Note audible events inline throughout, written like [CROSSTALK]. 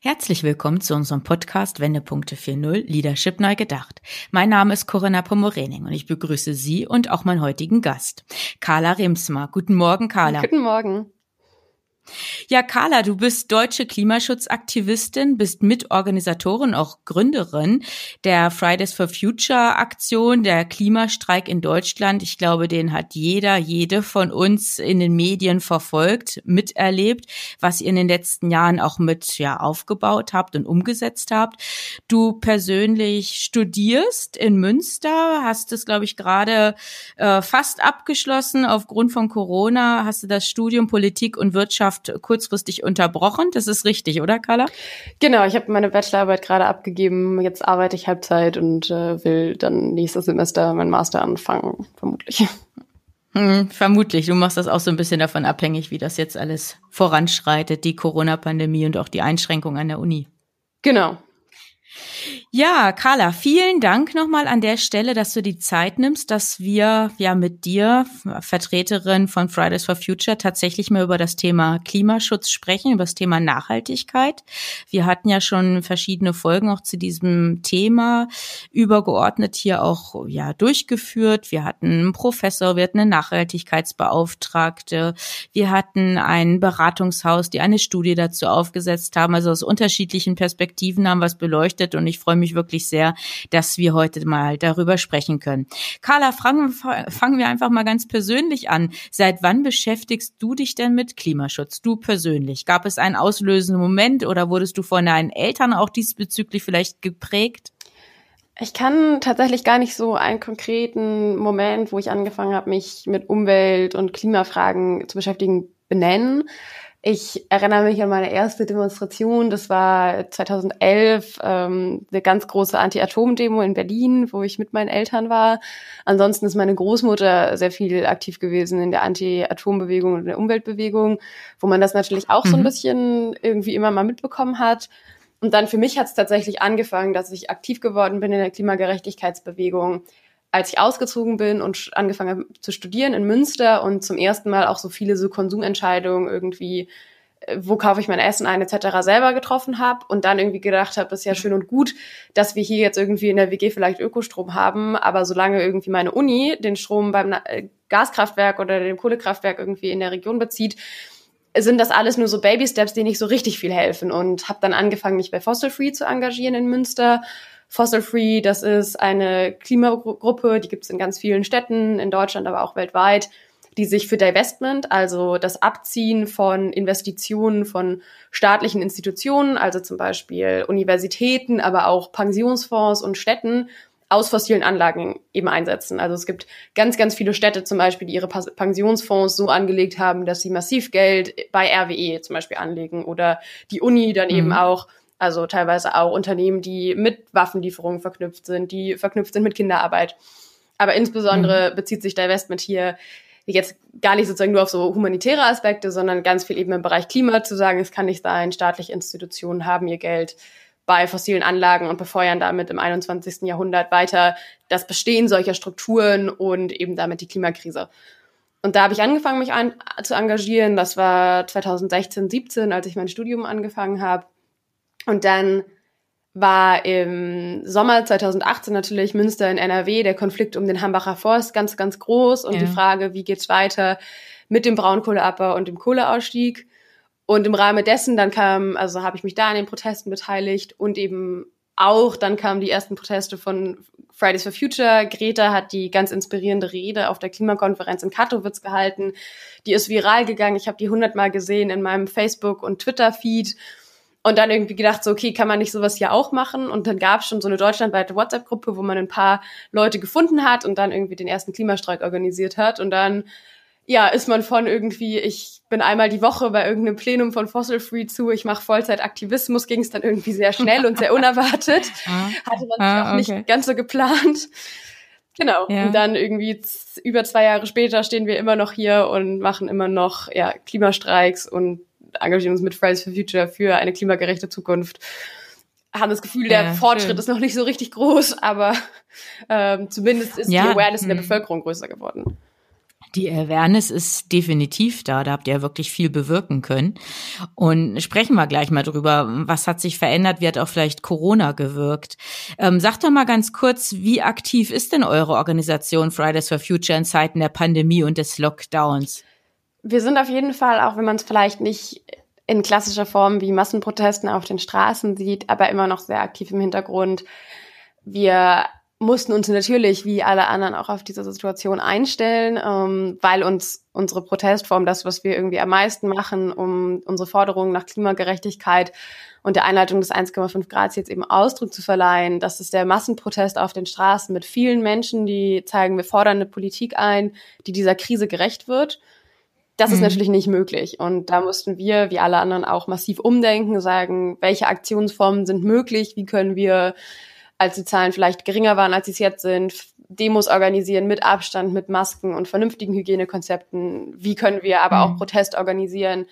Herzlich willkommen zu unserem Podcast Wendepunkte 4.0 Leadership neu gedacht. Mein Name ist Corinna Pomorening und ich begrüße Sie und auch meinen heutigen Gast, Carla Remsmar. Guten Morgen, Carla. Guten Morgen. Ja, Carla, du bist deutsche Klimaschutzaktivistin, bist Mitorganisatorin, auch Gründerin der Fridays for Future Aktion, der Klimastreik in Deutschland. Ich glaube, den hat jeder, jede von uns in den Medien verfolgt, miterlebt, was ihr in den letzten Jahren auch mit ja aufgebaut habt und umgesetzt habt. Du persönlich studierst in Münster, hast es, glaube ich, gerade äh, fast abgeschlossen aufgrund von Corona. Hast du das Studium Politik und Wirtschaft Schwangerschaft kurzfristig unterbrochen. Das ist richtig, oder Carla? Genau, ich habe meine Bachelorarbeit gerade abgegeben. Jetzt arbeite ich Halbzeit und äh, will dann nächstes Semester mein Master anfangen, vermutlich. Hm, vermutlich. Du machst das auch so ein bisschen davon abhängig, wie das jetzt alles voranschreitet, die Corona-Pandemie und auch die Einschränkungen an der Uni. Genau, ja, Carla, vielen Dank nochmal an der Stelle, dass du die Zeit nimmst, dass wir ja mit dir, Vertreterin von Fridays for Future, tatsächlich mal über das Thema Klimaschutz sprechen, über das Thema Nachhaltigkeit. Wir hatten ja schon verschiedene Folgen auch zu diesem Thema übergeordnet hier auch ja durchgeführt. Wir hatten einen Professor, wir hatten eine Nachhaltigkeitsbeauftragte, wir hatten ein Beratungshaus, die eine Studie dazu aufgesetzt haben. Also aus unterschiedlichen Perspektiven haben wir es beleuchtet und ich freue mich wirklich sehr, dass wir heute mal darüber sprechen können. Carla, fangen, fangen wir einfach mal ganz persönlich an. Seit wann beschäftigst du dich denn mit Klimaschutz? Du persönlich? Gab es einen auslösenden Moment oder wurdest du von deinen Eltern auch diesbezüglich vielleicht geprägt? Ich kann tatsächlich gar nicht so einen konkreten Moment, wo ich angefangen habe, mich mit Umwelt- und Klimafragen zu beschäftigen, benennen. Ich erinnere mich an meine erste Demonstration. Das war 2011, ähm, eine ganz große Anti-Atom-Demo in Berlin, wo ich mit meinen Eltern war. Ansonsten ist meine Großmutter sehr viel aktiv gewesen in der Anti-Atom-Bewegung und der Umweltbewegung, wo man das natürlich auch mhm. so ein mhm. bisschen irgendwie immer mal mitbekommen hat. Und dann für mich hat es tatsächlich angefangen, dass ich aktiv geworden bin in der Klimagerechtigkeitsbewegung als ich ausgezogen bin und angefangen habe zu studieren in Münster und zum ersten Mal auch so viele so Konsumentscheidungen irgendwie, äh, wo kaufe ich mein Essen ein, etc. selber getroffen habe und dann irgendwie gedacht habe, ist ja schön und gut, dass wir hier jetzt irgendwie in der WG vielleicht Ökostrom haben, aber solange irgendwie meine Uni den Strom beim äh, Gaskraftwerk oder dem Kohlekraftwerk irgendwie in der Region bezieht, sind das alles nur so Baby-Steps, die nicht so richtig viel helfen und habe dann angefangen, mich bei Fossil Free zu engagieren in Münster Fossil Free, das ist eine Klimagruppe, die gibt es in ganz vielen Städten, in Deutschland, aber auch weltweit, die sich für Divestment, also das Abziehen von Investitionen von staatlichen Institutionen, also zum Beispiel Universitäten, aber auch Pensionsfonds und Städten, aus fossilen Anlagen eben einsetzen. Also es gibt ganz, ganz viele Städte zum Beispiel, die ihre Pensionsfonds so angelegt haben, dass sie massiv Geld bei RWE zum Beispiel anlegen oder die Uni dann mhm. eben auch also teilweise auch Unternehmen, die mit Waffenlieferungen verknüpft sind, die verknüpft sind mit Kinderarbeit. Aber insbesondere mhm. bezieht sich Divestment hier jetzt gar nicht sozusagen nur auf so humanitäre Aspekte, sondern ganz viel eben im Bereich Klima zu sagen, es kann nicht sein, staatliche Institutionen haben ihr Geld bei fossilen Anlagen und befeuern damit im 21. Jahrhundert weiter das Bestehen solcher Strukturen und eben damit die Klimakrise. Und da habe ich angefangen, mich ein, zu engagieren. Das war 2016, 17, als ich mein Studium angefangen habe. Und dann war im Sommer 2018 natürlich Münster in NRW der Konflikt um den Hambacher Forst ganz, ganz groß und ja. die Frage, wie geht's weiter mit dem Braunkohleabbau und dem Kohleausstieg. Und im Rahmen dessen dann kam, also habe ich mich da an den Protesten beteiligt und eben auch, dann kamen die ersten Proteste von Fridays for Future. Greta hat die ganz inspirierende Rede auf der Klimakonferenz in Katowice gehalten. Die ist viral gegangen. Ich habe die hundertmal gesehen in meinem Facebook- und Twitter-Feed. Und dann irgendwie gedacht, so, okay, kann man nicht sowas hier auch machen? Und dann gab es schon so eine deutschlandweite WhatsApp-Gruppe, wo man ein paar Leute gefunden hat und dann irgendwie den ersten Klimastreik organisiert hat. Und dann, ja, ist man von irgendwie, ich bin einmal die Woche bei irgendeinem Plenum von Fossil Free zu, ich mache Vollzeitaktivismus, ging es dann irgendwie sehr schnell und sehr [LAUGHS] unerwartet. Hatte man ah, auch okay. nicht ganz so geplant. Genau. Ja. Und dann irgendwie über zwei Jahre später stehen wir immer noch hier und machen immer noch ja, Klimastreiks und engagieren uns mit Fridays for Future für eine klimagerechte Zukunft. Haben das Gefühl, der ja, Fortschritt schön. ist noch nicht so richtig groß, aber ähm, zumindest ist ja. die Awareness in der hm. Bevölkerung größer geworden. Die Awareness ist definitiv da. Da habt ihr wirklich viel bewirken können. Und sprechen wir gleich mal drüber. Was hat sich verändert? Wie hat auch vielleicht Corona gewirkt? Ähm, sagt doch mal ganz kurz, wie aktiv ist denn eure Organisation Fridays for Future in Zeiten der Pandemie und des Lockdowns? Wir sind auf jeden Fall, auch wenn man es vielleicht nicht in klassischer Form wie Massenprotesten auf den Straßen sieht, aber immer noch sehr aktiv im Hintergrund. Wir mussten uns natürlich wie alle anderen auch auf diese Situation einstellen, ähm, weil uns unsere Protestform, das, was wir irgendwie am meisten machen, um unsere Forderungen nach Klimagerechtigkeit und der Einleitung des 1,5 Grad jetzt eben Ausdruck zu verleihen. Das ist der Massenprotest auf den Straßen mit vielen Menschen, die zeigen, wir fordern eine Politik ein, die dieser Krise gerecht wird. Das mhm. ist natürlich nicht möglich. Und da mussten wir, wie alle anderen, auch massiv umdenken, sagen, welche Aktionsformen sind möglich, wie können wir als die Zahlen vielleicht geringer waren, als sie es jetzt sind, Demos organisieren mit Abstand, mit Masken und vernünftigen Hygienekonzepten. Wie können wir aber auch mhm. Protest organisieren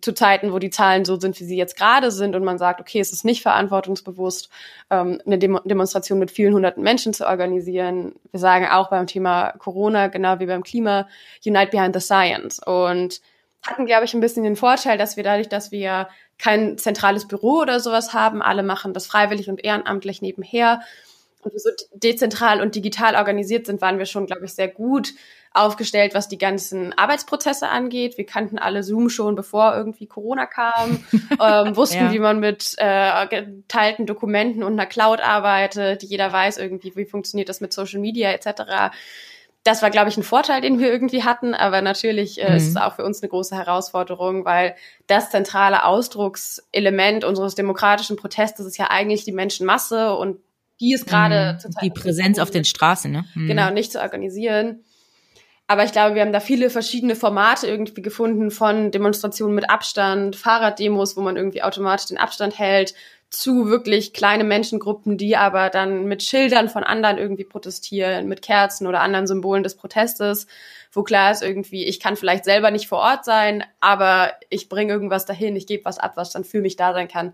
zu Zeiten, wo die Zahlen so sind, wie sie jetzt gerade sind und man sagt, okay, es ist nicht verantwortungsbewusst, ähm, eine Demo Demonstration mit vielen hunderten Menschen zu organisieren. Wir sagen auch beim Thema Corona, genau wie beim Klima, Unite Behind the Science. Und hatten, glaube ich, ein bisschen den Vorteil, dass wir dadurch, dass wir kein zentrales Büro oder sowas haben. Alle machen das freiwillig und ehrenamtlich nebenher. Und wir so dezentral und digital organisiert sind, waren wir schon, glaube ich, sehr gut aufgestellt, was die ganzen Arbeitsprozesse angeht. Wir kannten alle Zoom schon, bevor irgendwie Corona kam, [LAUGHS] ähm, wussten, ja. wie man mit äh, geteilten Dokumenten und einer Cloud arbeitet. Jeder weiß irgendwie, wie funktioniert das mit Social Media etc das war, glaube ich, ein Vorteil, den wir irgendwie hatten, aber natürlich äh, mhm. ist es auch für uns eine große Herausforderung, weil das zentrale Ausdruckselement unseres demokratischen Protestes ist ja eigentlich die Menschenmasse und die ist gerade mhm. die Präsenz auf den Straßen, ne? Mhm. Genau, nicht zu organisieren. Aber ich glaube, wir haben da viele verschiedene Formate irgendwie gefunden von Demonstrationen mit Abstand, Fahrraddemos, wo man irgendwie automatisch den Abstand hält, zu wirklich kleine Menschengruppen, die aber dann mit Schildern von anderen irgendwie protestieren, mit Kerzen oder anderen Symbolen des Protestes, wo klar ist irgendwie, ich kann vielleicht selber nicht vor Ort sein, aber ich bringe irgendwas dahin, ich gebe was ab, was dann für mich da sein kann.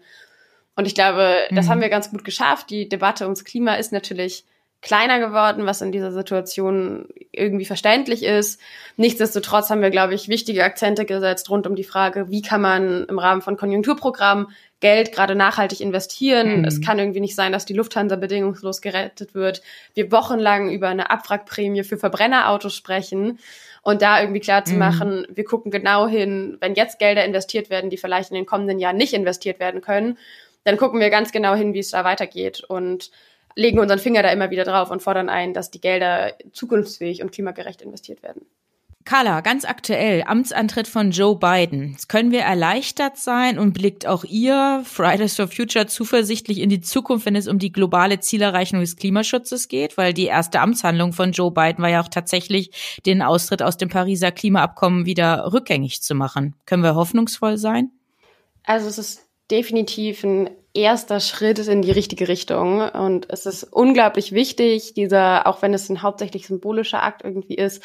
Und ich glaube, mhm. das haben wir ganz gut geschafft. Die Debatte ums Klima ist natürlich kleiner geworden, was in dieser Situation irgendwie verständlich ist. Nichtsdestotrotz haben wir, glaube ich, wichtige Akzente gesetzt rund um die Frage, wie kann man im Rahmen von Konjunkturprogrammen Geld gerade nachhaltig investieren. Mhm. Es kann irgendwie nicht sein, dass die Lufthansa bedingungslos gerettet wird. Wir wochenlang über eine Abwrackprämie für Verbrennerautos sprechen und da irgendwie klar zu machen, mhm. wir gucken genau hin, wenn jetzt Gelder investiert werden, die vielleicht in den kommenden Jahren nicht investiert werden können, dann gucken wir ganz genau hin, wie es da weitergeht und legen unseren Finger da immer wieder drauf und fordern ein, dass die Gelder zukunftsfähig und klimagerecht investiert werden. Carla, ganz aktuell, Amtsantritt von Joe Biden. Können wir erleichtert sein und blickt auch ihr, Fridays for Future, zuversichtlich in die Zukunft, wenn es um die globale Zielerreichung des Klimaschutzes geht? Weil die erste Amtshandlung von Joe Biden war ja auch tatsächlich, den Austritt aus dem Pariser Klimaabkommen wieder rückgängig zu machen. Können wir hoffnungsvoll sein? Also es ist definitiv ein erster Schritt in die richtige Richtung. Und es ist unglaublich wichtig, dieser, auch wenn es ein hauptsächlich symbolischer Akt irgendwie ist,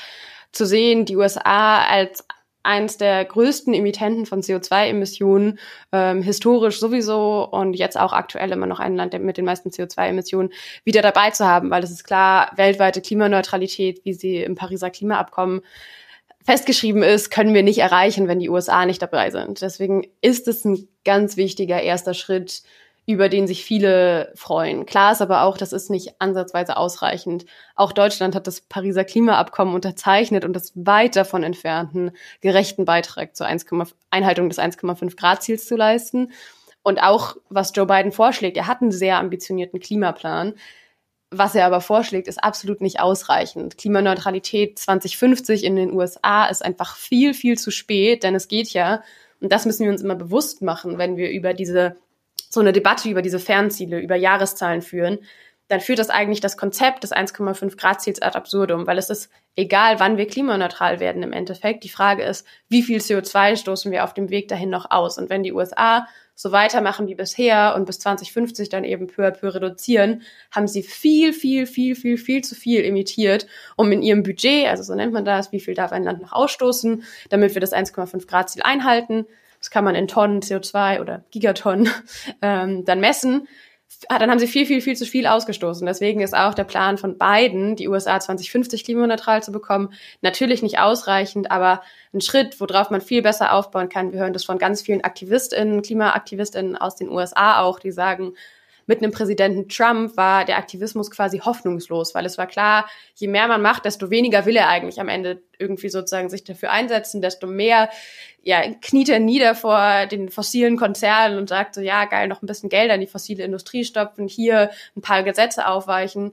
zu sehen, die USA als eins der größten Emittenten von CO2-Emissionen, ähm, historisch sowieso und jetzt auch aktuell immer noch ein Land mit den meisten CO2-Emissionen, wieder dabei zu haben, weil es ist klar, weltweite Klimaneutralität, wie sie im Pariser Klimaabkommen festgeschrieben ist, können wir nicht erreichen, wenn die USA nicht dabei sind. Deswegen ist es ein ganz wichtiger erster Schritt, über den sich viele freuen. Klar ist aber auch, das ist nicht ansatzweise ausreichend. Auch Deutschland hat das Pariser Klimaabkommen unterzeichnet und ist weit davon entfernt, einen gerechten Beitrag zur 1, Einhaltung des 1,5 Grad Ziels zu leisten. Und auch, was Joe Biden vorschlägt, er hat einen sehr ambitionierten Klimaplan. Was er aber vorschlägt, ist absolut nicht ausreichend. Klimaneutralität 2050 in den USA ist einfach viel, viel zu spät, denn es geht ja, und das müssen wir uns immer bewusst machen, wenn wir über diese so eine Debatte über diese Fernziele, über Jahreszahlen führen, dann führt das eigentlich das Konzept des 1,5 Grad Ziels ad absurdum, weil es ist egal, wann wir klimaneutral werden im Endeffekt. Die Frage ist, wie viel CO2 stoßen wir auf dem Weg dahin noch aus? Und wenn die USA so weitermachen wie bisher und bis 2050 dann eben peu à peu reduzieren, haben sie viel, viel, viel, viel, viel zu viel emittiert, um in ihrem Budget, also so nennt man das, wie viel darf ein Land noch ausstoßen, damit wir das 1,5 Grad Ziel einhalten. Das kann man in Tonnen CO2 oder Gigatonnen [LAUGHS] ähm, dann messen. Ah, dann haben sie viel, viel, viel zu viel ausgestoßen. Deswegen ist auch der Plan von Biden, die USA 2050 klimaneutral zu bekommen, natürlich nicht ausreichend, aber ein Schritt, worauf man viel besser aufbauen kann. Wir hören das von ganz vielen AktivistInnen, KlimaaktivistInnen aus den USA auch, die sagen, mit einem Präsidenten Trump war der Aktivismus quasi hoffnungslos, weil es war klar, je mehr man macht, desto weniger will er eigentlich am Ende irgendwie sozusagen sich dafür einsetzen, desto mehr ja, kniet er nieder vor den fossilen Konzernen und sagt so, ja, geil, noch ein bisschen Geld an die fossile Industrie stopfen, hier ein paar Gesetze aufweichen.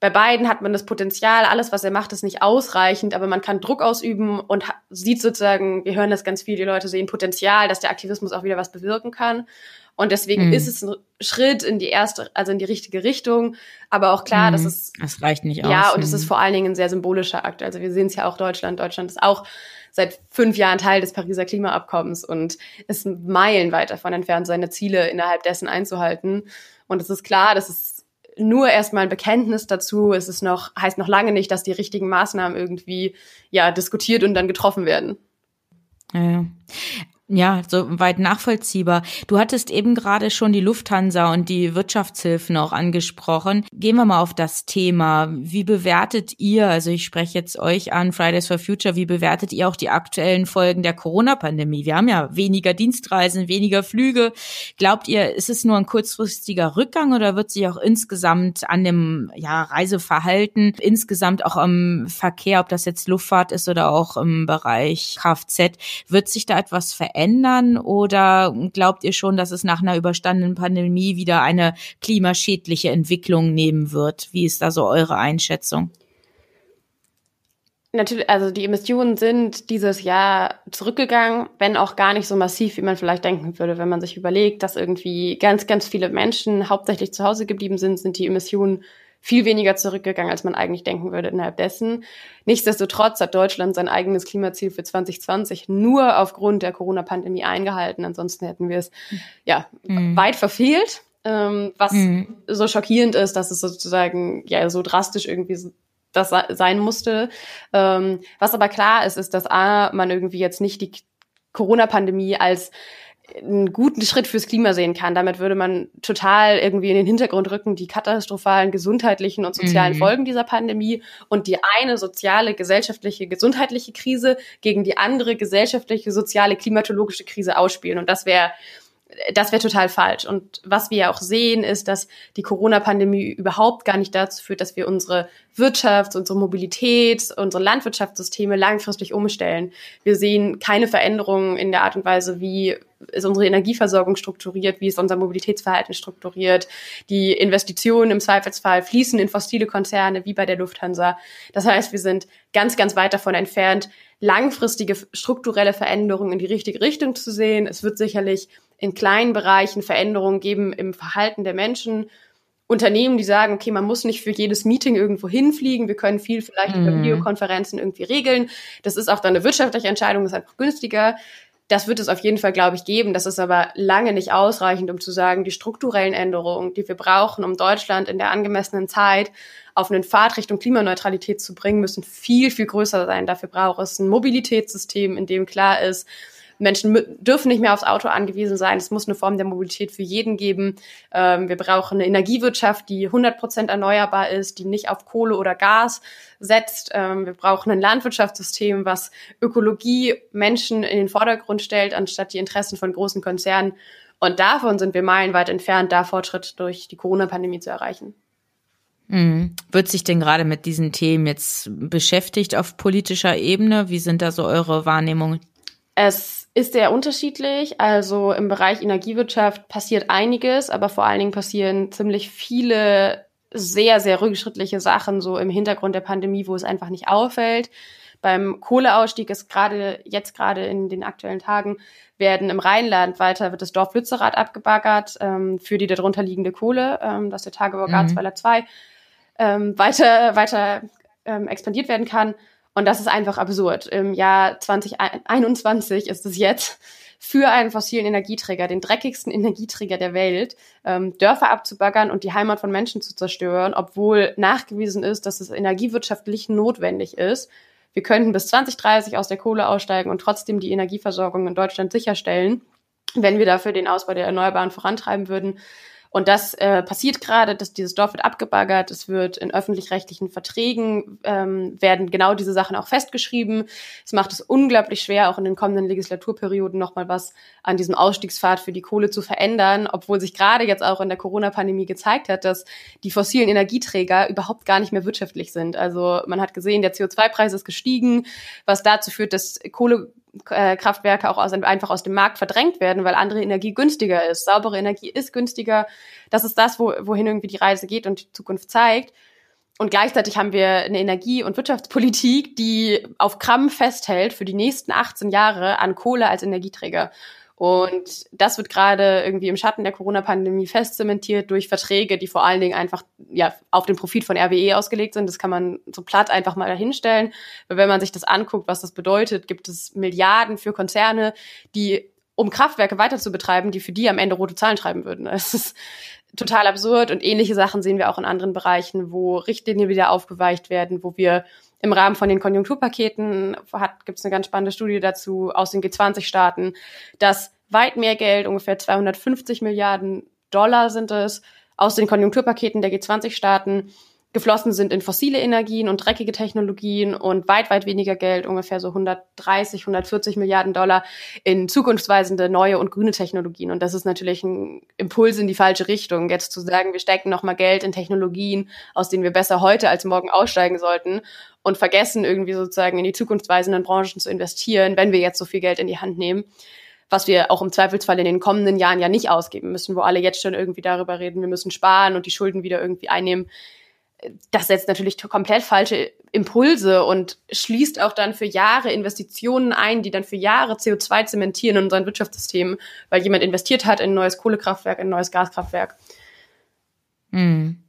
Bei beiden hat man das Potenzial, alles, was er macht, ist nicht ausreichend, aber man kann Druck ausüben und sieht sozusagen, wir hören das ganz viel, die Leute sehen Potenzial, dass der Aktivismus auch wieder was bewirken kann. Und deswegen mhm. ist es ein Schritt in die erste, also in die richtige Richtung. Aber auch klar, mhm. dass es. Es reicht nicht aus. Ja, und es ist vor allen Dingen ein sehr symbolischer Akt. Also wir sehen es ja auch Deutschland. Deutschland ist auch seit fünf Jahren Teil des Pariser Klimaabkommens und ist meilenweit davon entfernt, seine Ziele innerhalb dessen einzuhalten. Und es ist klar, dass es nur erstmal ein Bekenntnis dazu. Es ist noch, heißt noch lange nicht, dass die richtigen Maßnahmen irgendwie, ja, diskutiert und dann getroffen werden. Ja. Ja, so weit nachvollziehbar. Du hattest eben gerade schon die Lufthansa und die Wirtschaftshilfen auch angesprochen. Gehen wir mal auf das Thema. Wie bewertet ihr, also ich spreche jetzt euch an, Fridays for Future, wie bewertet ihr auch die aktuellen Folgen der Corona-Pandemie? Wir haben ja weniger Dienstreisen, weniger Flüge. Glaubt ihr, ist es nur ein kurzfristiger Rückgang oder wird sich auch insgesamt an dem ja, Reiseverhalten, insgesamt auch am Verkehr, ob das jetzt Luftfahrt ist oder auch im Bereich Kfz, wird sich da etwas verändern? Verändern oder glaubt ihr schon, dass es nach einer überstandenen Pandemie wieder eine klimaschädliche Entwicklung nehmen wird? Wie ist da so eure Einschätzung? Natürlich, also die Emissionen sind dieses Jahr zurückgegangen, wenn auch gar nicht so massiv, wie man vielleicht denken würde. Wenn man sich überlegt, dass irgendwie ganz, ganz viele Menschen hauptsächlich zu Hause geblieben sind, sind die Emissionen viel weniger zurückgegangen, als man eigentlich denken würde innerhalb dessen. Nichtsdestotrotz hat Deutschland sein eigenes Klimaziel für 2020 nur aufgrund der Corona-Pandemie eingehalten. Ansonsten hätten wir es ja mhm. weit verfehlt. Ähm, was mhm. so schockierend ist, dass es sozusagen ja so drastisch irgendwie das sein musste. Ähm, was aber klar ist, ist, dass A, man irgendwie jetzt nicht die Corona-Pandemie als einen guten Schritt fürs Klima sehen kann. Damit würde man total irgendwie in den Hintergrund rücken, die katastrophalen gesundheitlichen und sozialen mhm. Folgen dieser Pandemie und die eine soziale, gesellschaftliche, gesundheitliche Krise gegen die andere gesellschaftliche, soziale, klimatologische Krise ausspielen. Und das wäre das wäre total falsch. Und was wir ja auch sehen, ist, dass die Corona-Pandemie überhaupt gar nicht dazu führt, dass wir unsere Wirtschaft, unsere Mobilität, unsere Landwirtschaftssysteme langfristig umstellen. Wir sehen keine Veränderungen in der Art und Weise, wie ist unsere Energieversorgung strukturiert, wie ist unser Mobilitätsverhalten strukturiert. Die Investitionen im Zweifelsfall fließen in fossile Konzerne wie bei der Lufthansa. Das heißt, wir sind ganz, ganz weit davon entfernt, langfristige strukturelle Veränderungen in die richtige Richtung zu sehen. Es wird sicherlich in kleinen Bereichen Veränderungen geben im Verhalten der Menschen. Unternehmen, die sagen, okay, man muss nicht für jedes Meeting irgendwo hinfliegen, wir können viel vielleicht mhm. über Videokonferenzen irgendwie regeln. Das ist auch dann eine wirtschaftliche Entscheidung, das ist einfach günstiger. Das wird es auf jeden Fall, glaube ich, geben. Das ist aber lange nicht ausreichend, um zu sagen, die strukturellen Änderungen, die wir brauchen, um Deutschland in der angemessenen Zeit auf einen Pfad Richtung Klimaneutralität zu bringen, müssen viel, viel größer sein. Dafür braucht es ein Mobilitätssystem, in dem klar ist, Menschen dürfen nicht mehr aufs Auto angewiesen sein. Es muss eine Form der Mobilität für jeden geben. Ähm, wir brauchen eine Energiewirtschaft, die 100 Prozent erneuerbar ist, die nicht auf Kohle oder Gas setzt. Ähm, wir brauchen ein Landwirtschaftssystem, was Ökologie Menschen in den Vordergrund stellt, anstatt die Interessen von großen Konzernen. Und davon sind wir meilenweit entfernt, da Fortschritt durch die Corona-Pandemie zu erreichen. Mhm. Wird sich denn gerade mit diesen Themen jetzt beschäftigt auf politischer Ebene? Wie sind da so eure Wahrnehmungen? Es ist sehr unterschiedlich. Also im Bereich Energiewirtschaft passiert einiges, aber vor allen Dingen passieren ziemlich viele sehr, sehr rückschrittliche Sachen so im Hintergrund der Pandemie, wo es einfach nicht auffällt. Beim Kohleausstieg ist gerade jetzt gerade in den aktuellen Tagen werden im Rheinland weiter wird das Dorf Lützerath abgebaggert ähm, für die darunter liegende Kohle, ähm, dass der Tagebau mhm. Garzweiler 2 ähm, weiter weiter ähm, expandiert werden kann. Und das ist einfach absurd. Im Jahr 2021 ist es jetzt für einen fossilen Energieträger, den dreckigsten Energieträger der Welt, ähm, Dörfer abzubaggern und die Heimat von Menschen zu zerstören, obwohl nachgewiesen ist, dass es energiewirtschaftlich notwendig ist. Wir könnten bis 2030 aus der Kohle aussteigen und trotzdem die Energieversorgung in Deutschland sicherstellen, wenn wir dafür den Ausbau der Erneuerbaren vorantreiben würden. Und das äh, passiert gerade, dass dieses Dorf wird abgebaggert, es wird in öffentlich-rechtlichen Verträgen, ähm, werden genau diese Sachen auch festgeschrieben. Es macht es unglaublich schwer, auch in den kommenden Legislaturperioden nochmal was an diesem Ausstiegspfad für die Kohle zu verändern, obwohl sich gerade jetzt auch in der Corona-Pandemie gezeigt hat, dass die fossilen Energieträger überhaupt gar nicht mehr wirtschaftlich sind. Also man hat gesehen, der CO2-Preis ist gestiegen, was dazu führt, dass Kohle Kraftwerke auch aus, einfach aus dem Markt verdrängt werden, weil andere Energie günstiger ist. Saubere Energie ist günstiger. Das ist das, wo, wohin irgendwie die Reise geht und die Zukunft zeigt. Und gleichzeitig haben wir eine Energie- und Wirtschaftspolitik, die auf Krampf festhält für die nächsten 18 Jahre an Kohle als Energieträger. Und das wird gerade irgendwie im Schatten der Corona-Pandemie festzementiert durch Verträge, die vor allen Dingen einfach ja auf den Profit von RWE ausgelegt sind. Das kann man so platt einfach mal dahinstellen. Weil wenn man sich das anguckt, was das bedeutet, gibt es Milliarden für Konzerne, die um Kraftwerke weiter zu betreiben, die für die am Ende rote Zahlen schreiben würden. [LAUGHS] Es ist total absurd und ähnliche Sachen sehen wir auch in anderen Bereichen, wo Richtlinien wieder aufgeweicht werden, wo wir im Rahmen von den Konjunkturpaketen gibt es eine ganz spannende Studie dazu aus den G20-Staaten, dass weit mehr Geld, ungefähr 250 Milliarden Dollar sind es, aus den Konjunkturpaketen der G20-Staaten geflossen sind in fossile Energien und dreckige Technologien und weit, weit weniger Geld, ungefähr so 130, 140 Milliarden Dollar in zukunftsweisende neue und grüne Technologien. Und das ist natürlich ein Impuls in die falsche Richtung, jetzt zu sagen, wir stecken nochmal Geld in Technologien, aus denen wir besser heute als morgen aussteigen sollten und vergessen irgendwie sozusagen in die zukunftsweisenden Branchen zu investieren, wenn wir jetzt so viel Geld in die Hand nehmen was wir auch im Zweifelsfall in den kommenden Jahren ja nicht ausgeben müssen, wo alle jetzt schon irgendwie darüber reden, wir müssen sparen und die Schulden wieder irgendwie einnehmen das setzt natürlich komplett falsche Impulse und schließt auch dann für Jahre Investitionen ein, die dann für Jahre CO2 zementieren in unseren Wirtschaftssystem, weil jemand investiert hat in ein neues Kohlekraftwerk, in ein neues Gaskraftwerk. Hm.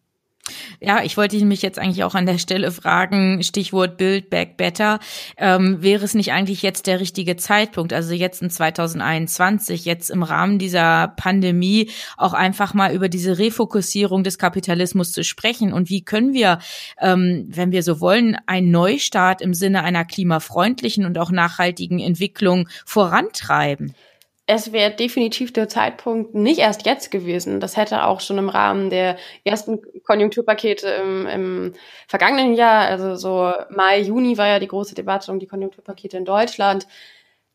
Ja, ich wollte mich jetzt eigentlich auch an der Stelle fragen, Stichwort Build Back Better, ähm, wäre es nicht eigentlich jetzt der richtige Zeitpunkt, also jetzt in 2021, jetzt im Rahmen dieser Pandemie auch einfach mal über diese Refokussierung des Kapitalismus zu sprechen und wie können wir, ähm, wenn wir so wollen, einen Neustart im Sinne einer klimafreundlichen und auch nachhaltigen Entwicklung vorantreiben? Es wäre definitiv der Zeitpunkt nicht erst jetzt gewesen. Das hätte auch schon im Rahmen der ersten Konjunkturpakete im, im vergangenen Jahr, also so Mai, Juni war ja die große Debatte um die Konjunkturpakete in Deutschland.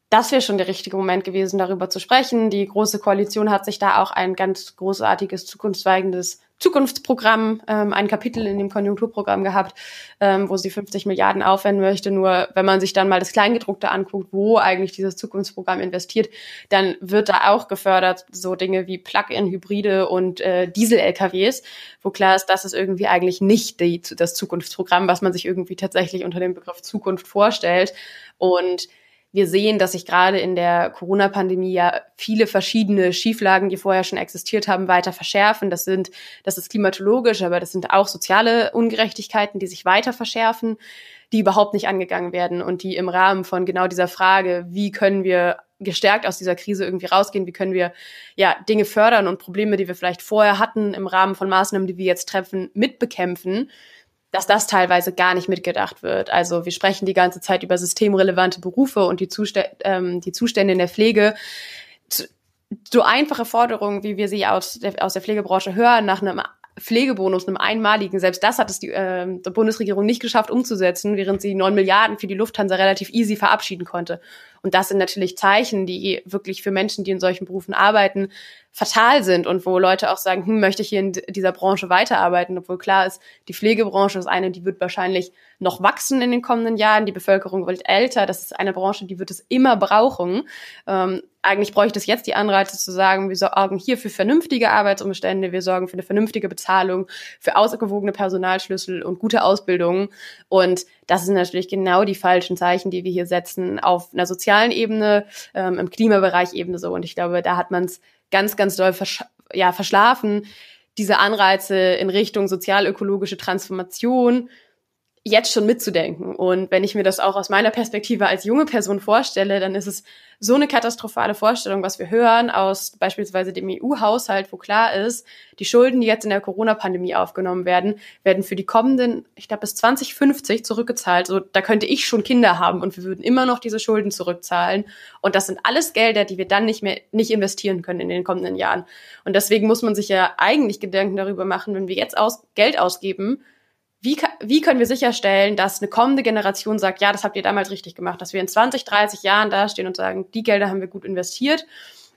Das wäre schon der richtige Moment gewesen, darüber zu sprechen. Die Große Koalition hat sich da auch ein ganz großartiges, zukunftsweigendes Zukunftsprogramm, ähm, ein Kapitel in dem Konjunkturprogramm gehabt, ähm, wo sie 50 Milliarden aufwenden möchte. Nur wenn man sich dann mal das Kleingedruckte anguckt, wo eigentlich dieses Zukunftsprogramm investiert, dann wird da auch gefördert so Dinge wie Plug-in-Hybride und äh, Diesel-LKWs, wo klar ist, das ist irgendwie eigentlich nicht die, das Zukunftsprogramm, was man sich irgendwie tatsächlich unter dem Begriff Zukunft vorstellt. Und wir sehen, dass sich gerade in der Corona-Pandemie ja viele verschiedene Schieflagen, die vorher schon existiert haben, weiter verschärfen. Das sind, das ist klimatologisch, aber das sind auch soziale Ungerechtigkeiten, die sich weiter verschärfen, die überhaupt nicht angegangen werden und die im Rahmen von genau dieser Frage, wie können wir gestärkt aus dieser Krise irgendwie rausgehen, wie können wir ja Dinge fördern und Probleme, die wir vielleicht vorher hatten, im Rahmen von Maßnahmen, die wir jetzt treffen, mitbekämpfen dass das teilweise gar nicht mitgedacht wird. Also wir sprechen die ganze Zeit über systemrelevante Berufe und die, Zustände, ähm, die Zustände in der Pflege. So einfache Forderungen, wie wir sie aus der, aus der Pflegebranche hören, nach einem Pflegebonus, einem einmaligen, selbst das hat es die, äh, die Bundesregierung nicht geschafft umzusetzen, während sie neun Milliarden für die Lufthansa relativ easy verabschieden konnte. Und das sind natürlich Zeichen, die wirklich für Menschen, die in solchen Berufen arbeiten, fatal sind und wo Leute auch sagen, hm, möchte ich hier in dieser Branche weiterarbeiten, obwohl klar ist, die Pflegebranche ist eine, die wird wahrscheinlich noch wachsen in den kommenden Jahren. Die Bevölkerung wird älter. Das ist eine Branche, die wird es immer brauchen. Ähm, eigentlich bräuchte es jetzt die Anreize zu sagen, wir sorgen hier für vernünftige Arbeitsumstände, wir sorgen für eine vernünftige Bezahlung, für ausgewogene Personalschlüssel und gute Ausbildung. Und das sind natürlich genau die falschen Zeichen, die wir hier setzen auf einer sozialen Ebene, ähm, im Klimabereich ebenso. Und ich glaube, da hat man es ganz, ganz doll versch ja, verschlafen, diese Anreize in Richtung sozialökologische Transformation jetzt schon mitzudenken. Und wenn ich mir das auch aus meiner Perspektive als junge Person vorstelle, dann ist es so eine katastrophale Vorstellung, was wir hören aus beispielsweise dem EU-Haushalt, wo klar ist, die Schulden, die jetzt in der Corona-Pandemie aufgenommen werden, werden für die kommenden, ich glaube, bis 2050 zurückgezahlt. So, da könnte ich schon Kinder haben und wir würden immer noch diese Schulden zurückzahlen. Und das sind alles Gelder, die wir dann nicht mehr, nicht investieren können in den kommenden Jahren. Und deswegen muss man sich ja eigentlich Gedanken darüber machen, wenn wir jetzt aus, Geld ausgeben, wie, wie können wir sicherstellen, dass eine kommende Generation sagt, ja, das habt ihr damals richtig gemacht, dass wir in 20, 30 Jahren dastehen und sagen, die Gelder haben wir gut investiert.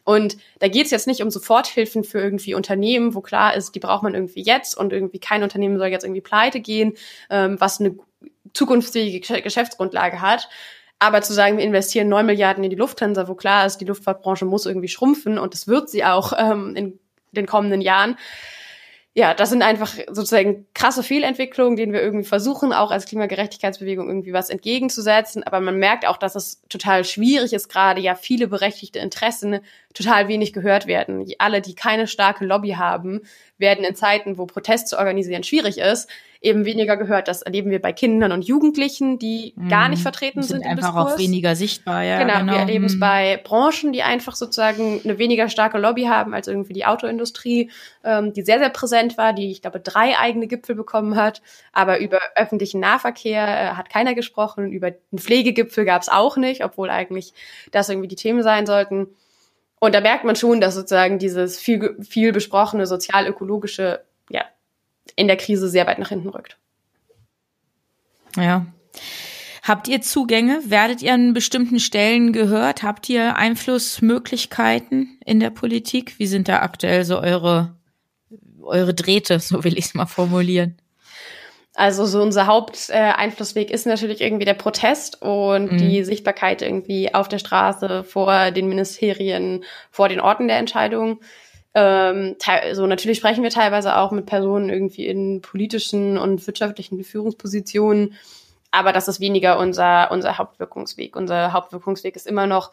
Und da geht es jetzt nicht um Soforthilfen für irgendwie Unternehmen, wo klar ist, die braucht man irgendwie jetzt und irgendwie kein Unternehmen soll jetzt irgendwie pleite gehen, ähm, was eine zukunftsfähige Geschäftsgrundlage hat. Aber zu sagen, wir investieren neun Milliarden in die Lufthansa, wo klar ist, die Luftfahrtbranche muss irgendwie schrumpfen und das wird sie auch ähm, in den kommenden Jahren ja, das sind einfach sozusagen krasse Fehlentwicklungen, denen wir irgendwie versuchen, auch als Klimagerechtigkeitsbewegung irgendwie was entgegenzusetzen. Aber man merkt auch, dass es total schwierig ist, gerade ja viele berechtigte Interessen total wenig gehört werden. Alle, die keine starke Lobby haben, werden in Zeiten, wo Protest zu organisieren schwierig ist, eben weniger gehört. Das erleben wir bei Kindern und Jugendlichen, die mm, gar nicht vertreten sind, sind einfach auch weniger sichtbar. Ja, genau, genau. wir erleben es mm. bei Branchen, die einfach sozusagen eine weniger starke Lobby haben als irgendwie die Autoindustrie, ähm, die sehr, sehr präsent war, die, ich glaube, drei eigene Gipfel bekommen hat. Aber über öffentlichen Nahverkehr äh, hat keiner gesprochen. Über einen Pflegegipfel gab es auch nicht, obwohl eigentlich das irgendwie die Themen sein sollten. Und da merkt man schon, dass sozusagen dieses viel, viel besprochene sozial-ökologische ja, in der Krise sehr weit nach hinten rückt. Ja. Habt ihr Zugänge? Werdet ihr an bestimmten Stellen gehört? Habt ihr Einflussmöglichkeiten in der Politik? Wie sind da aktuell so eure, eure Drähte, [LAUGHS] so will ich es mal formulieren? Also so unser Haupteinflussweg ist natürlich irgendwie der Protest und mhm. die Sichtbarkeit irgendwie auf der Straße, vor den Ministerien, vor den Orten der Entscheidung. Ähm, so natürlich sprechen wir teilweise auch mit Personen irgendwie in politischen und wirtschaftlichen Führungspositionen, aber das ist weniger unser unser Hauptwirkungsweg. Unser Hauptwirkungsweg ist immer noch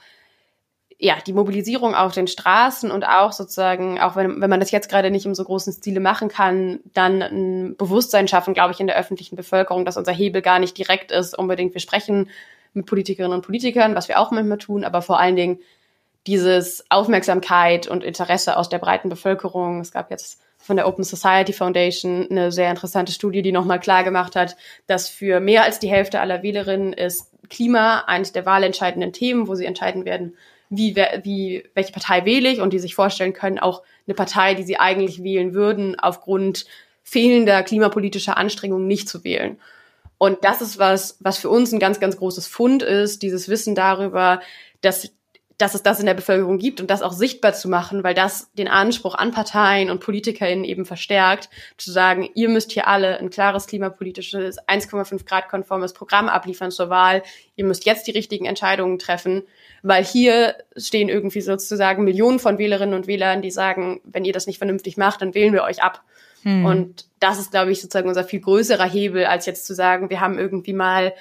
ja, die Mobilisierung auf den Straßen und auch sozusagen, auch wenn, wenn man das jetzt gerade nicht im so großen Stile machen kann, dann ein Bewusstsein schaffen, glaube ich, in der öffentlichen Bevölkerung, dass unser Hebel gar nicht direkt ist, unbedingt wir sprechen mit Politikerinnen und Politikern, was wir auch manchmal tun, aber vor allen Dingen dieses Aufmerksamkeit und Interesse aus der breiten Bevölkerung. Es gab jetzt von der Open Society Foundation eine sehr interessante Studie, die nochmal klar gemacht hat, dass für mehr als die Hälfte aller Wählerinnen ist Klima eines der wahlentscheidenden Themen, wo sie entscheiden werden, wie, wie, welche Partei wähle ich und die sich vorstellen können, auch eine Partei, die sie eigentlich wählen würden, aufgrund fehlender klimapolitischer Anstrengungen nicht zu wählen. Und das ist was, was für uns ein ganz, ganz großes Fund ist, dieses Wissen darüber, dass, dass es das in der Bevölkerung gibt und das auch sichtbar zu machen, weil das den Anspruch an Parteien und PolitikerInnen eben verstärkt, zu sagen, ihr müsst hier alle ein klares klimapolitisches, 1,5 Grad konformes Programm abliefern zur Wahl, ihr müsst jetzt die richtigen Entscheidungen treffen weil hier stehen irgendwie sozusagen Millionen von Wählerinnen und Wählern, die sagen, wenn ihr das nicht vernünftig macht, dann wählen wir euch ab. Hm. Und das ist, glaube ich, sozusagen unser viel größerer Hebel, als jetzt zu sagen, wir haben irgendwie mal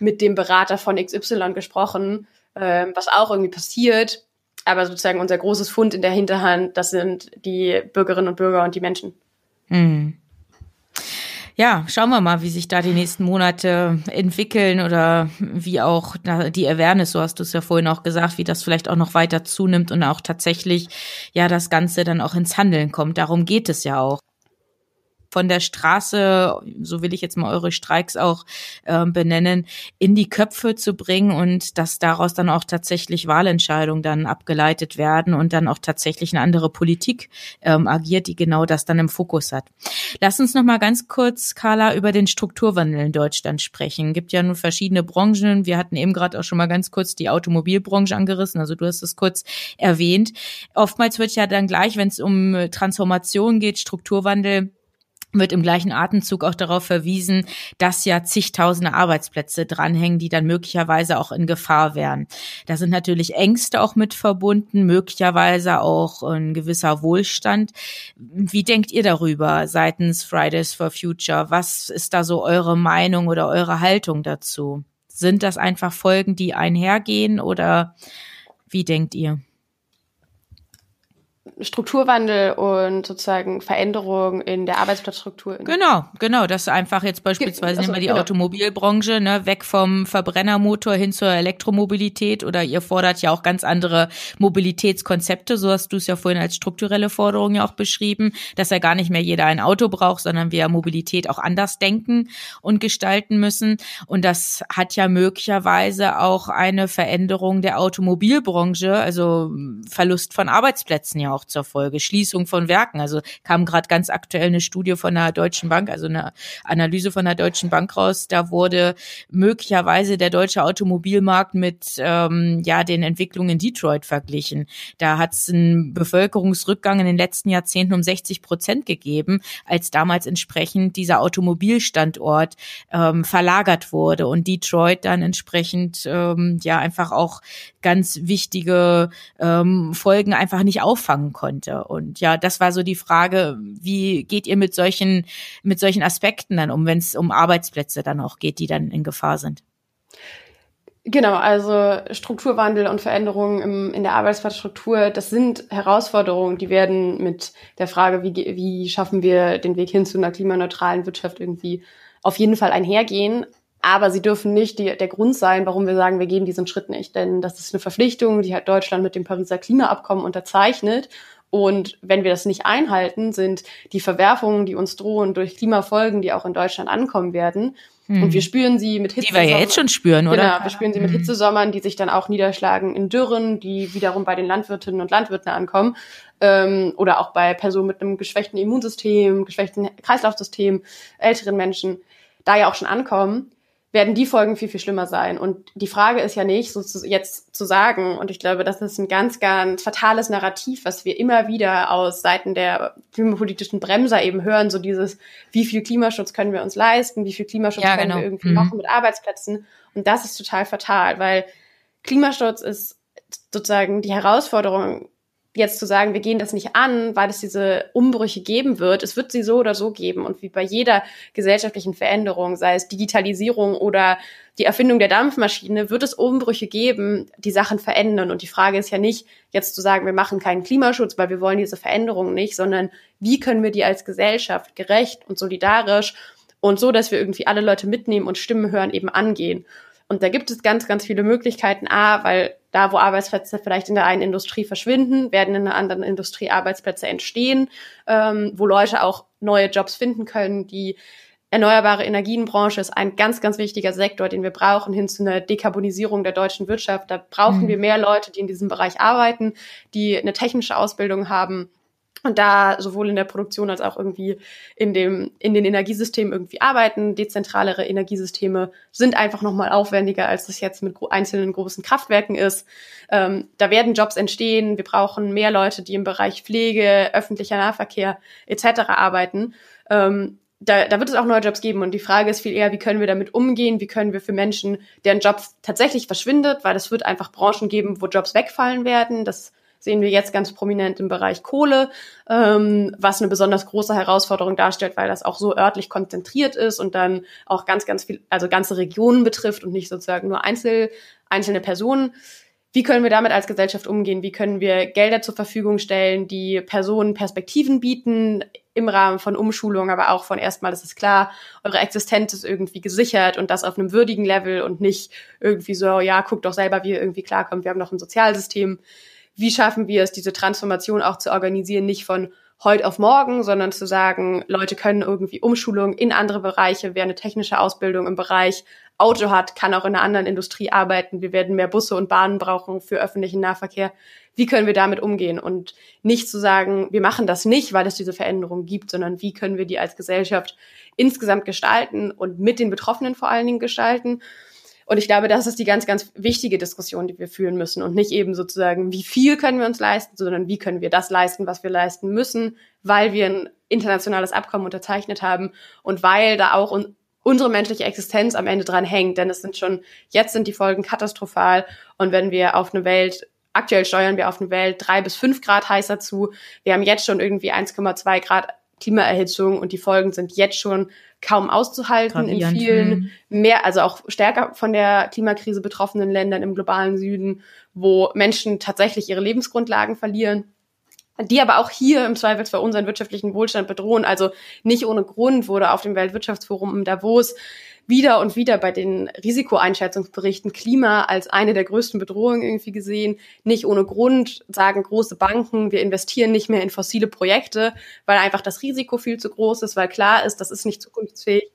mit dem Berater von XY gesprochen, äh, was auch irgendwie passiert. Aber sozusagen unser großes Fund in der Hinterhand, das sind die Bürgerinnen und Bürger und die Menschen. Hm ja, schauen wir mal, wie sich da die nächsten Monate entwickeln oder wie auch die Awareness, so hast du es ja vorhin auch gesagt, wie das vielleicht auch noch weiter zunimmt und auch tatsächlich ja das Ganze dann auch ins Handeln kommt. Darum geht es ja auch von der Straße, so will ich jetzt mal eure Streiks auch äh, benennen, in die Köpfe zu bringen und dass daraus dann auch tatsächlich Wahlentscheidungen dann abgeleitet werden und dann auch tatsächlich eine andere Politik ähm, agiert, die genau das dann im Fokus hat. Lass uns noch mal ganz kurz, Carla, über den Strukturwandel in Deutschland sprechen. Gibt ja nun verschiedene Branchen. Wir hatten eben gerade auch schon mal ganz kurz die Automobilbranche angerissen. Also du hast es kurz erwähnt. Oftmals wird ja dann gleich, wenn es um Transformation geht, Strukturwandel, wird im gleichen Atemzug auch darauf verwiesen, dass ja zigtausende Arbeitsplätze dranhängen, die dann möglicherweise auch in Gefahr wären. Da sind natürlich Ängste auch mit verbunden, möglicherweise auch ein gewisser Wohlstand. Wie denkt ihr darüber seitens Fridays for Future? Was ist da so eure Meinung oder eure Haltung dazu? Sind das einfach Folgen, die einhergehen oder wie denkt ihr? Strukturwandel und sozusagen Veränderung in der Arbeitsplatzstruktur. Genau, genau. Das einfach jetzt beispielsweise also, nehmen wir die genau. Automobilbranche, ne, weg vom Verbrennermotor hin zur Elektromobilität oder ihr fordert ja auch ganz andere Mobilitätskonzepte. So hast du es ja vorhin als strukturelle Forderung ja auch beschrieben, dass ja gar nicht mehr jeder ein Auto braucht, sondern wir Mobilität auch anders denken und gestalten müssen. Und das hat ja möglicherweise auch eine Veränderung der Automobilbranche, also Verlust von Arbeitsplätzen ja auch zur Folge, Schließung von Werken. Also kam gerade ganz aktuell eine Studie von der Deutschen Bank, also eine Analyse von der Deutschen Bank raus. Da wurde möglicherweise der deutsche Automobilmarkt mit ähm, ja den Entwicklungen in Detroit verglichen. Da hat es einen Bevölkerungsrückgang in den letzten Jahrzehnten um 60 Prozent gegeben, als damals entsprechend dieser Automobilstandort ähm, verlagert wurde und Detroit dann entsprechend ähm, ja einfach auch ganz wichtige ähm, Folgen einfach nicht auffangen konnte. Und ja, das war so die Frage, wie geht ihr mit solchen, mit solchen Aspekten dann um, wenn es um Arbeitsplätze dann auch geht, die dann in Gefahr sind? Genau, also Strukturwandel und Veränderungen im, in der Arbeitsplatzstruktur, das sind Herausforderungen, die werden mit der Frage, wie, wie schaffen wir den Weg hin zu einer klimaneutralen Wirtschaft irgendwie auf jeden Fall einhergehen. Aber sie dürfen nicht die, der Grund sein, warum wir sagen, wir gehen diesen Schritt nicht. Denn das ist eine Verpflichtung, die hat Deutschland mit dem Pariser Klimaabkommen unterzeichnet. Und wenn wir das nicht einhalten, sind die Verwerfungen, die uns drohen durch Klimafolgen, die auch in Deutschland ankommen werden. Hm. Und wir spüren sie mit Hitze. Die wir ja jetzt schon spüren, oder? Genau, wir spüren sie mit hm. Hitzesommern, die sich dann auch niederschlagen in Dürren, die wiederum bei den Landwirtinnen und Landwirten ankommen. Ähm, oder auch bei Personen mit einem geschwächten Immunsystem, geschwächten Kreislaufsystem, älteren Menschen, da ja auch schon ankommen werden die Folgen viel, viel schlimmer sein. Und die Frage ist ja nicht, so zu, jetzt zu sagen, und ich glaube, das ist ein ganz, ganz fatales Narrativ, was wir immer wieder aus Seiten der klimapolitischen Bremser eben hören, so dieses, wie viel Klimaschutz können wir uns leisten, wie viel Klimaschutz ja, können genau. wir irgendwie mhm. machen mit Arbeitsplätzen. Und das ist total fatal, weil Klimaschutz ist sozusagen die Herausforderung jetzt zu sagen, wir gehen das nicht an, weil es diese Umbrüche geben wird. Es wird sie so oder so geben. Und wie bei jeder gesellschaftlichen Veränderung, sei es Digitalisierung oder die Erfindung der Dampfmaschine, wird es Umbrüche geben, die Sachen verändern. Und die Frage ist ja nicht, jetzt zu sagen, wir machen keinen Klimaschutz, weil wir wollen diese Veränderung nicht, sondern wie können wir die als Gesellschaft gerecht und solidarisch und so, dass wir irgendwie alle Leute mitnehmen und Stimmen hören, eben angehen. Und da gibt es ganz, ganz viele Möglichkeiten. A, weil da, wo Arbeitsplätze vielleicht in der einen Industrie verschwinden, werden in einer anderen Industrie Arbeitsplätze entstehen, ähm, wo Leute auch neue Jobs finden können. Die erneuerbare Energienbranche ist ein ganz, ganz wichtiger Sektor, den wir brauchen hin zu einer Dekarbonisierung der deutschen Wirtschaft. Da brauchen mhm. wir mehr Leute, die in diesem Bereich arbeiten, die eine technische Ausbildung haben und da sowohl in der Produktion als auch irgendwie in dem in den Energiesystemen irgendwie arbeiten. Dezentralere Energiesysteme sind einfach noch mal aufwendiger, als das jetzt mit einzelnen großen Kraftwerken ist. Ähm, da werden Jobs entstehen. Wir brauchen mehr Leute, die im Bereich Pflege, öffentlicher Nahverkehr etc. arbeiten. Ähm, da, da wird es auch neue Jobs geben. Und die Frage ist viel eher, wie können wir damit umgehen? Wie können wir für Menschen, deren Job tatsächlich verschwindet, weil es wird einfach Branchen geben, wo Jobs wegfallen werden. Das sehen wir jetzt ganz prominent im Bereich Kohle, ähm, was eine besonders große Herausforderung darstellt, weil das auch so örtlich konzentriert ist und dann auch ganz, ganz viel, also ganze Regionen betrifft und nicht sozusagen nur Einzel, einzelne Personen. Wie können wir damit als Gesellschaft umgehen? Wie können wir Gelder zur Verfügung stellen, die Personen Perspektiven bieten im Rahmen von Umschulung, aber auch von erstmal, das ist klar, eure Existenz ist irgendwie gesichert und das auf einem würdigen Level und nicht irgendwie so, ja, guckt doch selber, wie ihr irgendwie klarkommt. Wir haben noch ein Sozialsystem wie schaffen wir es, diese Transformation auch zu organisieren, nicht von heute auf morgen, sondern zu sagen, Leute können irgendwie Umschulung in andere Bereiche, wer eine technische Ausbildung im Bereich Auto hat, kann auch in einer anderen Industrie arbeiten. Wir werden mehr Busse und Bahnen brauchen für öffentlichen Nahverkehr. Wie können wir damit umgehen? Und nicht zu sagen, wir machen das nicht, weil es diese Veränderung gibt, sondern wie können wir die als Gesellschaft insgesamt gestalten und mit den Betroffenen vor allen Dingen gestalten und ich glaube, das ist die ganz, ganz wichtige Diskussion, die wir führen müssen und nicht eben sozusagen, wie viel können wir uns leisten, sondern wie können wir das leisten, was wir leisten müssen, weil wir ein internationales Abkommen unterzeichnet haben und weil da auch un unsere menschliche Existenz am Ende dran hängt. Denn es sind schon, jetzt sind die Folgen katastrophal. Und wenn wir auf eine Welt Aktuell steuern wir auf eine Welt drei bis fünf Grad heißer zu. Wir haben jetzt schon irgendwie 1,2 Grad Klimaerhitzung und die Folgen sind jetzt schon kaum auszuhalten in vielen mehr, also auch stärker von der Klimakrise betroffenen Ländern im globalen Süden, wo Menschen tatsächlich ihre Lebensgrundlagen verlieren. die aber auch hier im Zweifelsfall unseren wirtschaftlichen Wohlstand bedrohen. Also nicht ohne Grund wurde auf dem Weltwirtschaftsforum in Davos wieder und wieder bei den Risikoeinschätzungsberichten Klima als eine der größten Bedrohungen irgendwie gesehen. Nicht ohne Grund sagen große Banken, wir investieren nicht mehr in fossile Projekte, weil einfach das Risiko viel zu groß ist, weil klar ist, das ist nicht zukunftsfähig.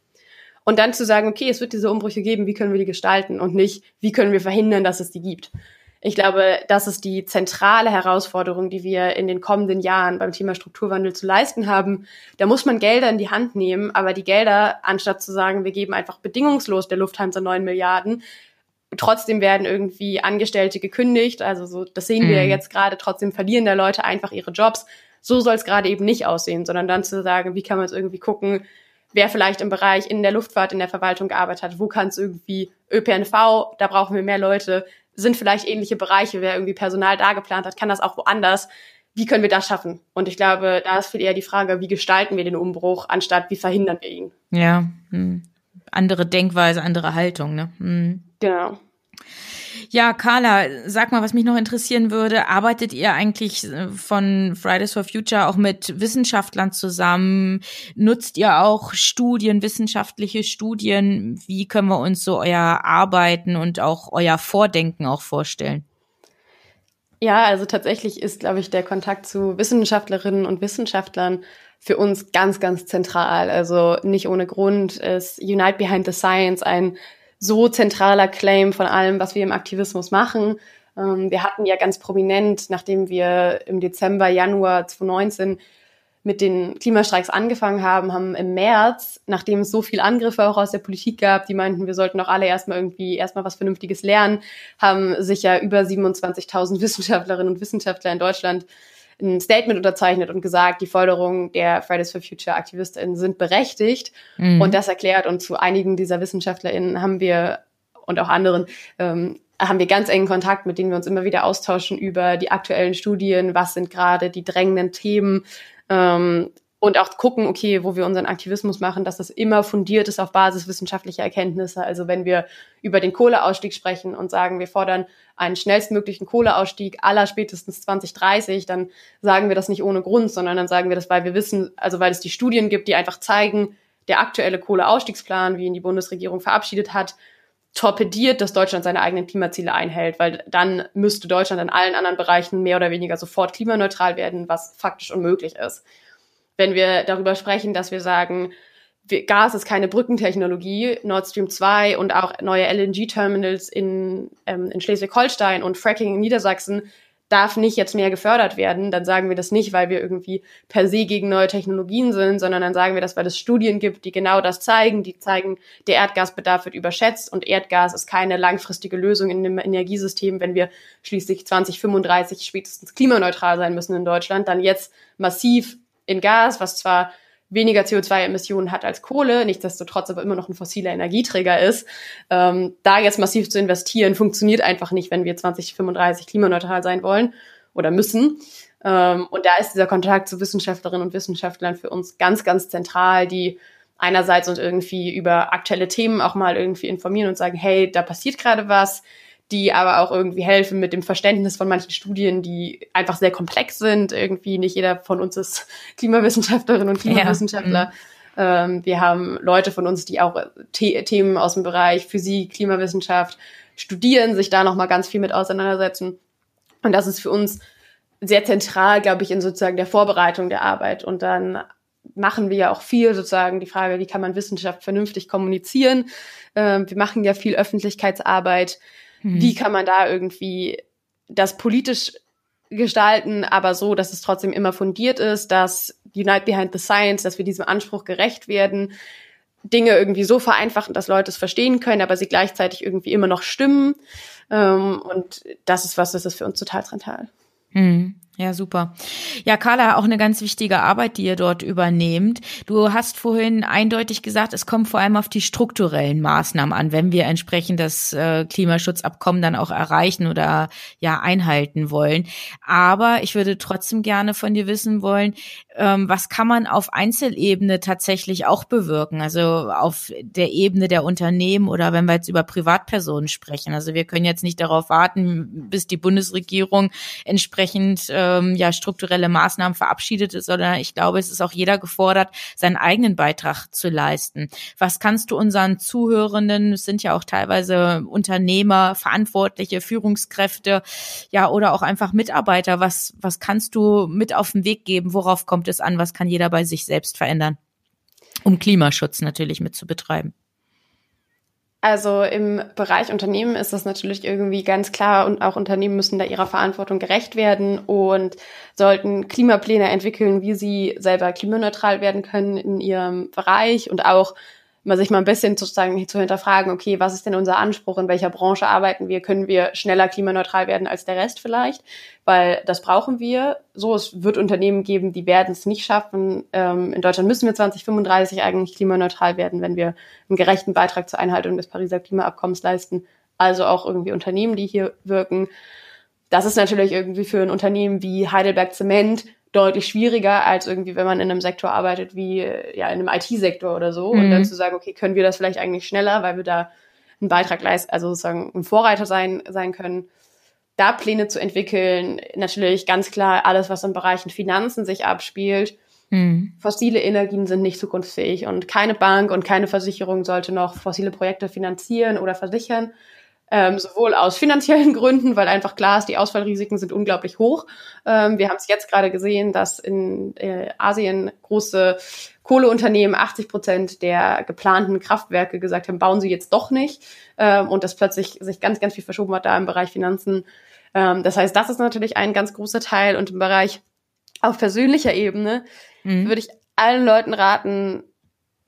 Und dann zu sagen, okay, es wird diese Umbrüche geben, wie können wir die gestalten und nicht, wie können wir verhindern, dass es die gibt. Ich glaube, das ist die zentrale Herausforderung, die wir in den kommenden Jahren beim Thema Strukturwandel zu leisten haben. Da muss man Gelder in die Hand nehmen, aber die Gelder, anstatt zu sagen, wir geben einfach bedingungslos der Lufthansa neun Milliarden, trotzdem werden irgendwie Angestellte gekündigt. Also so, das sehen wir mhm. jetzt gerade. Trotzdem verlieren da Leute einfach ihre Jobs. So soll es gerade eben nicht aussehen, sondern dann zu sagen, wie kann man es irgendwie gucken, wer vielleicht im Bereich in der Luftfahrt, in der Verwaltung gearbeitet hat, wo kann es irgendwie ÖPNV, da brauchen wir mehr Leute, sind vielleicht ähnliche Bereiche, wer irgendwie Personal da geplant hat, kann das auch woanders. Wie können wir das schaffen? Und ich glaube, da ist viel eher die Frage, wie gestalten wir den Umbruch, anstatt wie verhindern wir ihn? Ja, hm. andere Denkweise, andere Haltung, ne? Hm. Genau. Ja, Carla, sag mal, was mich noch interessieren würde, arbeitet ihr eigentlich äh, von Fridays for Future auch mit Wissenschaftlern zusammen? Nutzt ihr auch Studien, wissenschaftliche Studien? Wie können wir uns so euer Arbeiten und auch euer Vordenken auch vorstellen? Ja, also tatsächlich ist, glaube ich, der Kontakt zu Wissenschaftlerinnen und Wissenschaftlern für uns ganz, ganz zentral. Also nicht ohne Grund ist Unite Behind the Science ein so zentraler Claim von allem, was wir im Aktivismus machen. Ähm, wir hatten ja ganz prominent, nachdem wir im Dezember, Januar 2019 mit den Klimastreiks angefangen haben, haben im März, nachdem es so viel Angriffe auch aus der Politik gab, die meinten, wir sollten doch alle erstmal irgendwie erstmal was Vernünftiges lernen, haben sich ja über 27.000 [LAUGHS] Wissenschaftlerinnen und Wissenschaftler in Deutschland ein Statement unterzeichnet und gesagt, die Forderungen der Fridays for Future AktivistInnen sind berechtigt. Mhm. Und das erklärt. Und zu einigen dieser WissenschaftlerInnen haben wir und auch anderen ähm, haben wir ganz engen Kontakt, mit denen wir uns immer wieder austauschen über die aktuellen Studien, was sind gerade die drängenden Themen, ähm, und auch gucken, okay, wo wir unseren Aktivismus machen, dass das immer fundiert ist auf Basis wissenschaftlicher Erkenntnisse. Also wenn wir über den Kohleausstieg sprechen und sagen, wir fordern einen schnellstmöglichen Kohleausstieg aller spätestens 2030, dann sagen wir das nicht ohne Grund, sondern dann sagen wir das, weil wir wissen, also weil es die Studien gibt, die einfach zeigen, der aktuelle Kohleausstiegsplan, wie ihn die Bundesregierung verabschiedet hat, torpediert, dass Deutschland seine eigenen Klimaziele einhält, weil dann müsste Deutschland in allen anderen Bereichen mehr oder weniger sofort klimaneutral werden, was faktisch unmöglich ist wenn wir darüber sprechen, dass wir sagen, Gas ist keine Brückentechnologie, Nord Stream 2 und auch neue LNG-Terminals in, ähm, in Schleswig-Holstein und Fracking in Niedersachsen darf nicht jetzt mehr gefördert werden, dann sagen wir das nicht, weil wir irgendwie per se gegen neue Technologien sind, sondern dann sagen wir das, weil es Studien gibt, die genau das zeigen, die zeigen, der Erdgasbedarf wird überschätzt und Erdgas ist keine langfristige Lösung in dem Energiesystem, wenn wir schließlich 2035 spätestens klimaneutral sein müssen in Deutschland, dann jetzt massiv in Gas, was zwar weniger CO2-Emissionen hat als Kohle, nichtsdestotrotz aber immer noch ein fossiler Energieträger ist. Ähm, da jetzt massiv zu investieren, funktioniert einfach nicht, wenn wir 2035 klimaneutral sein wollen oder müssen. Ähm, und da ist dieser Kontakt zu Wissenschaftlerinnen und Wissenschaftlern für uns ganz, ganz zentral, die einerseits uns irgendwie über aktuelle Themen auch mal irgendwie informieren und sagen, hey, da passiert gerade was, die aber auch irgendwie helfen mit dem Verständnis von manchen Studien, die einfach sehr komplex sind. Irgendwie nicht jeder von uns ist [LAUGHS] Klimawissenschaftlerin und Klimawissenschaftler. Ja. Mhm. Ähm, wir haben Leute von uns, die auch The Themen aus dem Bereich Physik, Klimawissenschaft studieren, sich da nochmal ganz viel mit auseinandersetzen. Und das ist für uns sehr zentral, glaube ich, in sozusagen der Vorbereitung der Arbeit. Und dann machen wir ja auch viel sozusagen die Frage, wie kann man Wissenschaft vernünftig kommunizieren. Ähm, wir machen ja viel Öffentlichkeitsarbeit Mhm. Wie kann man da irgendwie das politisch gestalten, aber so, dass es trotzdem immer fundiert ist, dass Unite Behind the Science, dass wir diesem Anspruch gerecht werden, Dinge irgendwie so vereinfachen, dass Leute es verstehen können, aber sie gleichzeitig irgendwie immer noch stimmen. Ähm, und das ist was, das ist für uns total zentral. Mhm. Ja, super. Ja, Carla, auch eine ganz wichtige Arbeit, die ihr dort übernehmt. Du hast vorhin eindeutig gesagt, es kommt vor allem auf die strukturellen Maßnahmen an, wenn wir entsprechend das äh, Klimaschutzabkommen dann auch erreichen oder ja einhalten wollen. Aber ich würde trotzdem gerne von dir wissen wollen, ähm, was kann man auf Einzelebene tatsächlich auch bewirken? Also auf der Ebene der Unternehmen oder wenn wir jetzt über Privatpersonen sprechen. Also wir können jetzt nicht darauf warten, bis die Bundesregierung entsprechend äh, ähm, ja strukturelle Maßnahmen verabschiedet ist, sondern ich glaube, es ist auch jeder gefordert, seinen eigenen Beitrag zu leisten. Was kannst du unseren Zuhörenden, es sind ja auch teilweise Unternehmer, Verantwortliche, Führungskräfte, ja, oder auch einfach Mitarbeiter, was, was kannst du mit auf den Weg geben? Worauf kommt es an? Was kann jeder bei sich selbst verändern? Um Klimaschutz natürlich mit zu betreiben. Also im Bereich Unternehmen ist das natürlich irgendwie ganz klar und auch Unternehmen müssen da ihrer Verantwortung gerecht werden und sollten Klimapläne entwickeln, wie sie selber klimaneutral werden können in ihrem Bereich und auch mal sich mal ein bisschen sozusagen zu hinterfragen, okay, was ist denn unser Anspruch, in welcher Branche arbeiten wir, können wir schneller klimaneutral werden als der Rest vielleicht, weil das brauchen wir. So, es wird Unternehmen geben, die werden es nicht schaffen. Ähm, in Deutschland müssen wir 2035 eigentlich klimaneutral werden, wenn wir einen gerechten Beitrag zur Einhaltung des Pariser Klimaabkommens leisten. Also auch irgendwie Unternehmen, die hier wirken. Das ist natürlich irgendwie für ein Unternehmen wie Heidelberg Zement deutlich schwieriger, als irgendwie, wenn man in einem Sektor arbeitet wie ja in einem IT-Sektor oder so. Mhm. Und dann mhm. zu sagen, okay, können wir das vielleicht eigentlich schneller, weil wir da einen Beitrag leisten, also sozusagen ein Vorreiter sein, sein können, da Pläne zu entwickeln. Natürlich ganz klar alles, was im Bereichen Finanzen sich abspielt. Mhm. Fossile Energien sind nicht zukunftsfähig und keine Bank und keine Versicherung sollte noch fossile Projekte finanzieren oder versichern ähm, sowohl aus finanziellen [LAUGHS] Gründen, weil einfach klar ist, die Ausfallrisiken sind unglaublich hoch. Ähm, wir haben es jetzt gerade gesehen, dass in äh, Asien große Kohleunternehmen 80 Prozent der geplanten Kraftwerke gesagt haben, bauen sie jetzt doch nicht ähm, und das plötzlich sich ganz, ganz viel verschoben hat da im Bereich Finanzen. Ähm, das heißt, das ist natürlich ein ganz großer Teil und im Bereich auf persönlicher Ebene mhm. würde ich allen Leuten raten,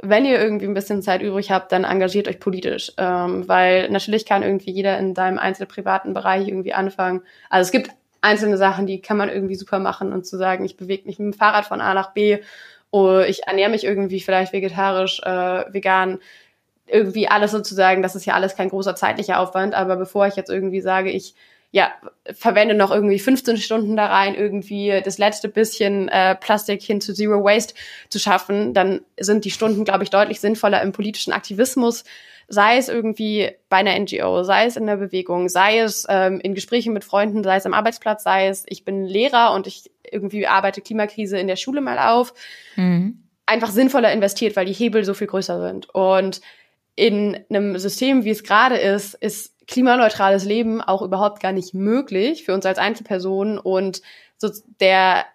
wenn ihr irgendwie ein bisschen Zeit übrig habt, dann engagiert euch politisch, ähm, weil natürlich kann irgendwie jeder in seinem einzelnen privaten Bereich irgendwie anfangen. Also es gibt einzelne Sachen, die kann man irgendwie super machen und zu sagen, ich bewege mich mit dem Fahrrad von A nach B, oder oh, ich ernähre mich irgendwie vielleicht vegetarisch, äh, vegan, irgendwie alles sozusagen, das ist ja alles kein großer zeitlicher Aufwand, aber bevor ich jetzt irgendwie sage, ich ja, verwende noch irgendwie 15 Stunden da rein, irgendwie das letzte bisschen äh, Plastik hin zu Zero Waste zu schaffen, dann sind die Stunden, glaube ich, deutlich sinnvoller im politischen Aktivismus, sei es irgendwie bei einer NGO, sei es in der Bewegung, sei es ähm, in Gesprächen mit Freunden, sei es am Arbeitsplatz, sei es, ich bin Lehrer und ich irgendwie arbeite Klimakrise in der Schule mal auf. Mhm. Einfach sinnvoller investiert, weil die Hebel so viel größer sind. Und in einem System, wie es gerade ist, ist klimaneutrales Leben auch überhaupt gar nicht möglich für uns als Einzelpersonen und so der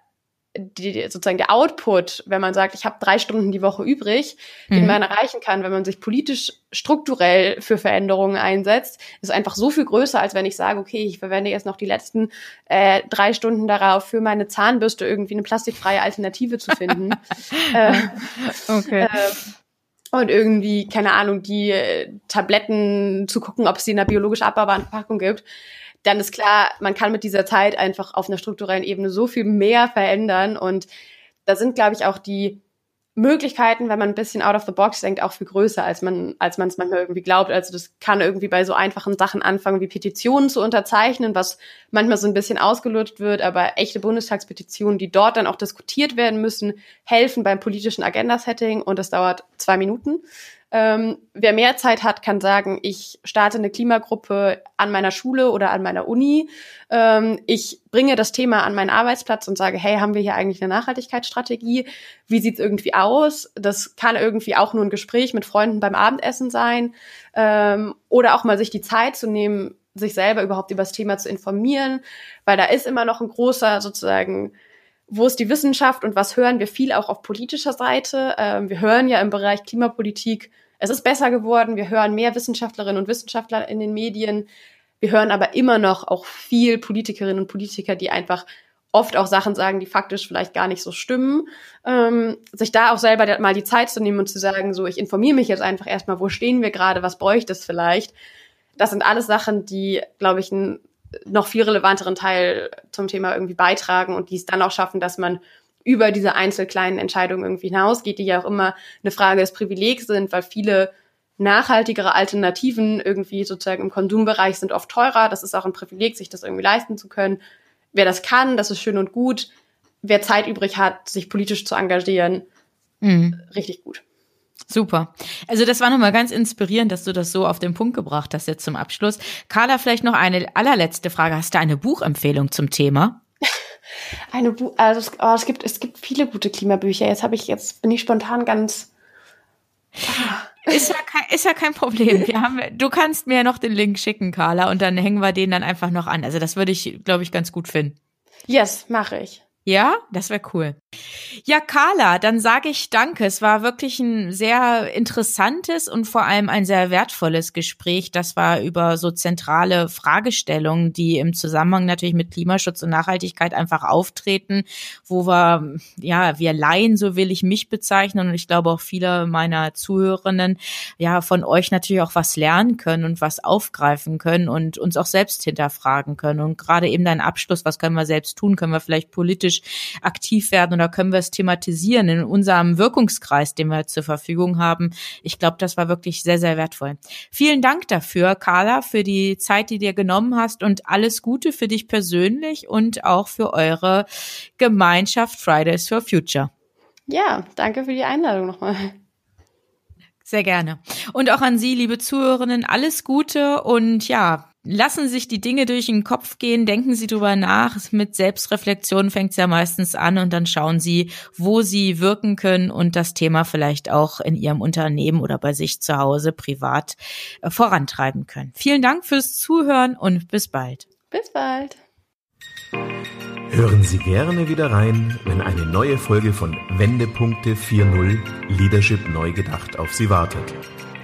die, sozusagen der Output, wenn man sagt, ich habe drei Stunden die Woche übrig, mhm. den man erreichen kann, wenn man sich politisch strukturell für Veränderungen einsetzt, ist einfach so viel größer, als wenn ich sage, okay, ich verwende jetzt noch die letzten äh, drei Stunden darauf, für meine Zahnbürste irgendwie eine plastikfreie Alternative zu finden. [LAUGHS] äh, okay. Äh, und irgendwie, keine Ahnung, die äh, Tabletten zu gucken, ob es die in einer biologisch abbaubaren Packung gibt, dann ist klar, man kann mit dieser Zeit einfach auf einer strukturellen Ebene so viel mehr verändern. Und da sind, glaube ich, auch die Möglichkeiten, wenn man ein bisschen out of the box denkt, auch viel größer, als man als man es manchmal irgendwie glaubt. Also das kann irgendwie bei so einfachen Sachen anfangen, wie Petitionen zu unterzeichnen, was manchmal so ein bisschen ausgelutscht wird, aber echte Bundestagspetitionen, die dort dann auch diskutiert werden müssen, helfen beim politischen Agenda-Setting und das dauert zwei Minuten. Ähm, wer mehr Zeit hat, kann sagen, ich starte eine Klimagruppe an meiner Schule oder an meiner Uni. Ähm, ich bringe das Thema an meinen Arbeitsplatz und sage, hey, haben wir hier eigentlich eine Nachhaltigkeitsstrategie? Wie sieht's irgendwie aus? Das kann irgendwie auch nur ein Gespräch mit Freunden beim Abendessen sein ähm, oder auch mal sich die Zeit zu nehmen, sich selber überhaupt über das Thema zu informieren, weil da ist immer noch ein großer sozusagen wo ist die Wissenschaft und was hören wir viel auch auf politischer Seite? Ähm, wir hören ja im Bereich Klimapolitik es ist besser geworden. Wir hören mehr Wissenschaftlerinnen und Wissenschaftler in den Medien. Wir hören aber immer noch auch viel Politikerinnen und Politiker, die einfach oft auch Sachen sagen, die faktisch vielleicht gar nicht so stimmen. Ähm, sich da auch selber mal die Zeit zu nehmen und zu sagen, so, ich informiere mich jetzt einfach erstmal, wo stehen wir gerade, was bräuchte es vielleicht. Das sind alles Sachen, die, glaube ich, einen noch viel relevanteren Teil zum Thema irgendwie beitragen und die es dann auch schaffen, dass man über diese einzelkleinen Entscheidungen irgendwie hinausgeht, die ja auch immer eine Frage des Privilegs sind, weil viele nachhaltigere Alternativen irgendwie sozusagen im Konsumbereich sind oft teurer. Das ist auch ein Privileg, sich das irgendwie leisten zu können. Wer das kann, das ist schön und gut. Wer Zeit übrig hat, sich politisch zu engagieren, mhm. richtig gut. Super. Also das war nochmal ganz inspirierend, dass du das so auf den Punkt gebracht hast jetzt zum Abschluss. Carla, vielleicht noch eine allerletzte Frage. Hast du eine Buchempfehlung zum Thema? [LAUGHS] Eine Bu also es, oh, es gibt es gibt viele gute Klimabücher. Jetzt habe ich jetzt bin ich spontan ganz ist ja kein, ist ja kein Problem. Wir haben, du kannst mir noch den Link schicken, Carla, und dann hängen wir den dann einfach noch an. Also das würde ich, glaube ich, ganz gut finden. Yes, mache ich. Ja, das wäre cool. Ja, Carla, dann sage ich danke. Es war wirklich ein sehr interessantes und vor allem ein sehr wertvolles Gespräch. Das war über so zentrale Fragestellungen, die im Zusammenhang natürlich mit Klimaschutz und Nachhaltigkeit einfach auftreten, wo wir, ja, wir Laien, so will ich mich bezeichnen und ich glaube auch viele meiner Zuhörerinnen, ja, von euch natürlich auch was lernen können und was aufgreifen können und uns auch selbst hinterfragen können. Und gerade eben dein Abschluss, was können wir selbst tun? Können wir vielleicht politisch aktiv werden oder können wir es thematisieren in unserem Wirkungskreis, den wir zur Verfügung haben. Ich glaube, das war wirklich sehr, sehr wertvoll. Vielen Dank dafür, Carla, für die Zeit, die dir genommen hast und alles Gute für dich persönlich und auch für eure Gemeinschaft Fridays for Future. Ja, danke für die Einladung nochmal. Sehr gerne. Und auch an Sie, liebe Zuhörerinnen, alles Gute und ja, lassen sich die Dinge durch den Kopf gehen, denken Sie drüber nach. Mit Selbstreflexion fängt es ja meistens an und dann schauen Sie, wo Sie wirken können und das Thema vielleicht auch in Ihrem Unternehmen oder bei sich zu Hause privat äh, vorantreiben können. Vielen Dank fürs Zuhören und bis bald. Bis bald. Hören Sie gerne wieder rein, wenn eine neue Folge von Wendepunkte 4.0 Leadership neu gedacht auf Sie wartet.